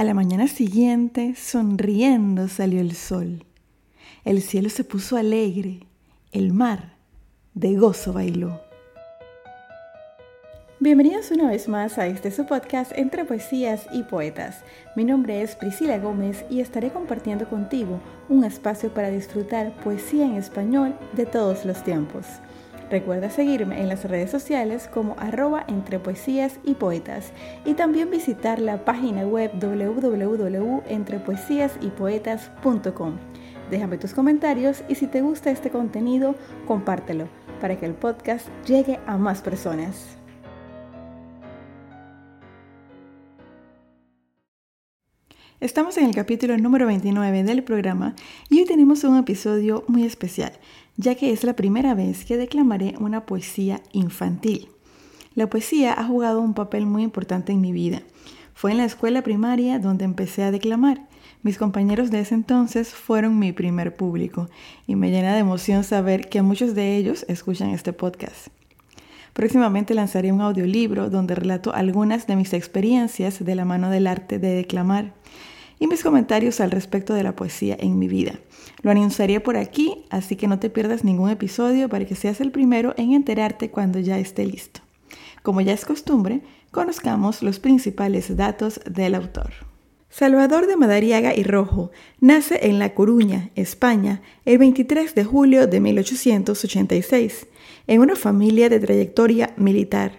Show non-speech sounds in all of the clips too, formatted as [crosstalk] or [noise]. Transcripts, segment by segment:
A la mañana siguiente, sonriendo, salió el sol. El cielo se puso alegre, el mar de gozo bailó. Bienvenidos una vez más a este su podcast entre poesías y poetas. Mi nombre es Priscila Gómez y estaré compartiendo contigo un espacio para disfrutar poesía en español de todos los tiempos. Recuerda seguirme en las redes sociales como arroba entre poesías y poetas y también visitar la página web www.entrepoesiasypoetas.com. Déjame tus comentarios y si te gusta este contenido, compártelo para que el podcast llegue a más personas. Estamos en el capítulo número 29 del programa y hoy tenemos un episodio muy especial, ya que es la primera vez que declamaré una poesía infantil. La poesía ha jugado un papel muy importante en mi vida. Fue en la escuela primaria donde empecé a declamar. Mis compañeros de ese entonces fueron mi primer público y me llena de emoción saber que muchos de ellos escuchan este podcast. Próximamente lanzaré un audiolibro donde relato algunas de mis experiencias de la mano del arte de declamar y mis comentarios al respecto de la poesía en mi vida. Lo anunciaré por aquí, así que no te pierdas ningún episodio para que seas el primero en enterarte cuando ya esté listo. Como ya es costumbre, conozcamos los principales datos del autor. Salvador de Madariaga y Rojo nace en La Coruña, España, el 23 de julio de 1886, en una familia de trayectoria militar.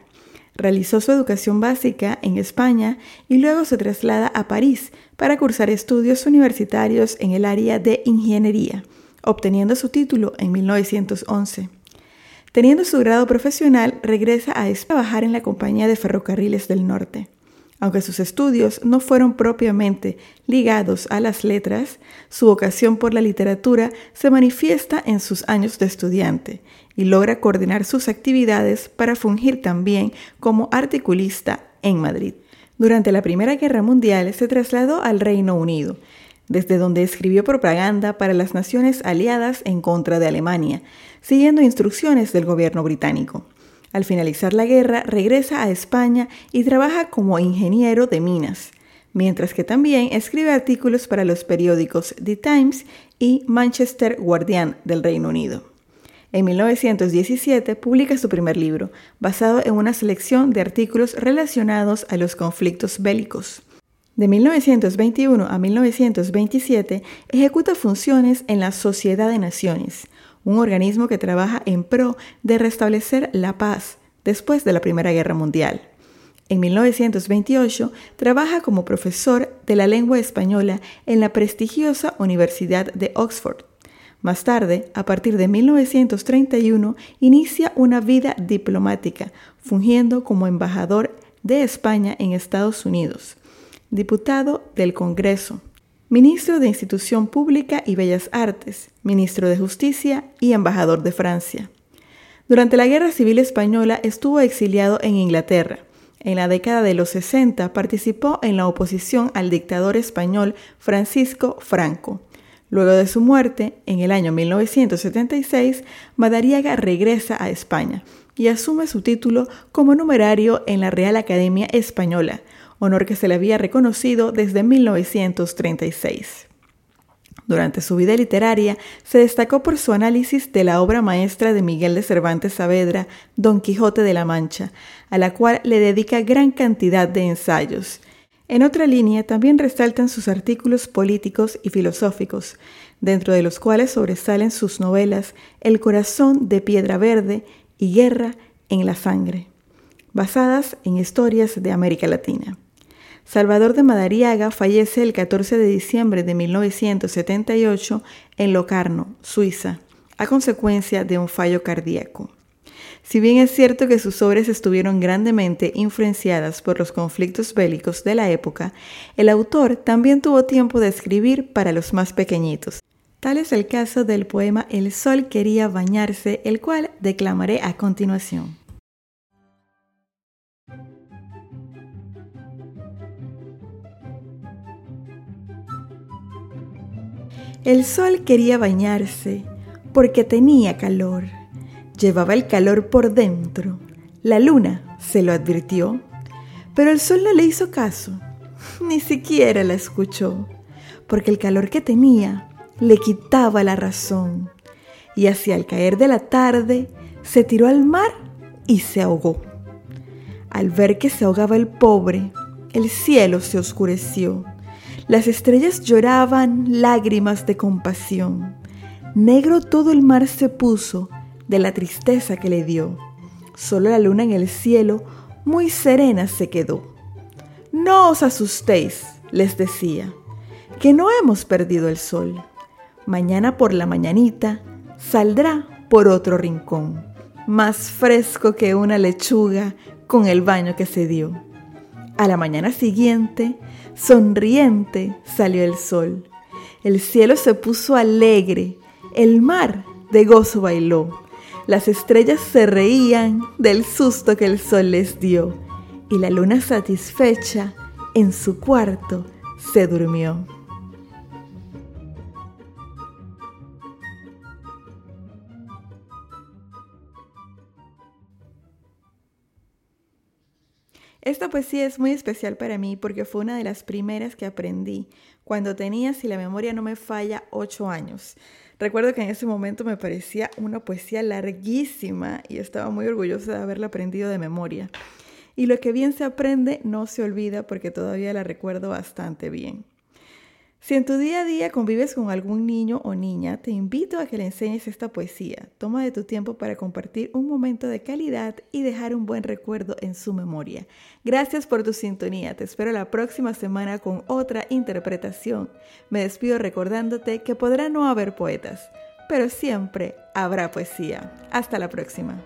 Realizó su educación básica en España y luego se traslada a París para cursar estudios universitarios en el área de ingeniería, obteniendo su título en 1911. Teniendo su grado profesional, regresa a trabajar en la Compañía de Ferrocarriles del Norte. Aunque sus estudios no fueron propiamente ligados a las letras, su vocación por la literatura se manifiesta en sus años de estudiante logra coordinar sus actividades para fungir también como articulista en Madrid. Durante la Primera Guerra Mundial se trasladó al Reino Unido, desde donde escribió propaganda para las naciones aliadas en contra de Alemania, siguiendo instrucciones del gobierno británico. Al finalizar la guerra, regresa a España y trabaja como ingeniero de minas, mientras que también escribe artículos para los periódicos The Times y Manchester Guardian del Reino Unido. En 1917 publica su primer libro, basado en una selección de artículos relacionados a los conflictos bélicos. De 1921 a 1927 ejecuta funciones en la Sociedad de Naciones, un organismo que trabaja en pro de restablecer la paz después de la Primera Guerra Mundial. En 1928 trabaja como profesor de la lengua española en la prestigiosa Universidad de Oxford. Más tarde, a partir de 1931, inicia una vida diplomática, fungiendo como embajador de España en Estados Unidos, diputado del Congreso, ministro de Institución Pública y Bellas Artes, ministro de Justicia y embajador de Francia. Durante la Guerra Civil Española estuvo exiliado en Inglaterra. En la década de los 60 participó en la oposición al dictador español Francisco Franco Luego de su muerte, en el año 1976, Madariaga regresa a España y asume su título como numerario en la Real Academia Española, honor que se le había reconocido desde 1936. Durante su vida literaria se destacó por su análisis de la obra maestra de Miguel de Cervantes Saavedra, Don Quijote de la Mancha, a la cual le dedica gran cantidad de ensayos, en otra línea también resaltan sus artículos políticos y filosóficos, dentro de los cuales sobresalen sus novelas El corazón de piedra verde y Guerra en la sangre, basadas en historias de América Latina. Salvador de Madariaga fallece el 14 de diciembre de 1978 en Locarno, Suiza, a consecuencia de un fallo cardíaco. Si bien es cierto que sus obras estuvieron grandemente influenciadas por los conflictos bélicos de la época, el autor también tuvo tiempo de escribir para los más pequeñitos. Tal es el caso del poema El sol quería bañarse, el cual declamaré a continuación. El sol quería bañarse porque tenía calor Llevaba el calor por dentro. La luna se lo advirtió, pero el sol no le hizo caso. [laughs] ni siquiera la escuchó, porque el calor que tenía le quitaba la razón. Y hacia el caer de la tarde se tiró al mar y se ahogó. Al ver que se ahogaba el pobre, el cielo se oscureció. Las estrellas lloraban lágrimas de compasión. Negro todo el mar se puso de la tristeza que le dio. Solo la luna en el cielo muy serena se quedó. No os asustéis, les decía, que no hemos perdido el sol. Mañana por la mañanita saldrá por otro rincón, más fresco que una lechuga con el baño que se dio. A la mañana siguiente, sonriente, salió el sol. El cielo se puso alegre, el mar de gozo bailó. Las estrellas se reían del susto que el sol les dio y la luna satisfecha en su cuarto se durmió. Esta poesía es muy especial para mí porque fue una de las primeras que aprendí cuando tenía, si la memoria no me falla, ocho años. Recuerdo que en ese momento me parecía una poesía larguísima y estaba muy orgullosa de haberla aprendido de memoria. Y lo que bien se aprende no se olvida porque todavía la recuerdo bastante bien. Si en tu día a día convives con algún niño o niña, te invito a que le enseñes esta poesía. Toma de tu tiempo para compartir un momento de calidad y dejar un buen recuerdo en su memoria. Gracias por tu sintonía. Te espero la próxima semana con otra interpretación. Me despido recordándote que podrá no haber poetas, pero siempre habrá poesía. Hasta la próxima.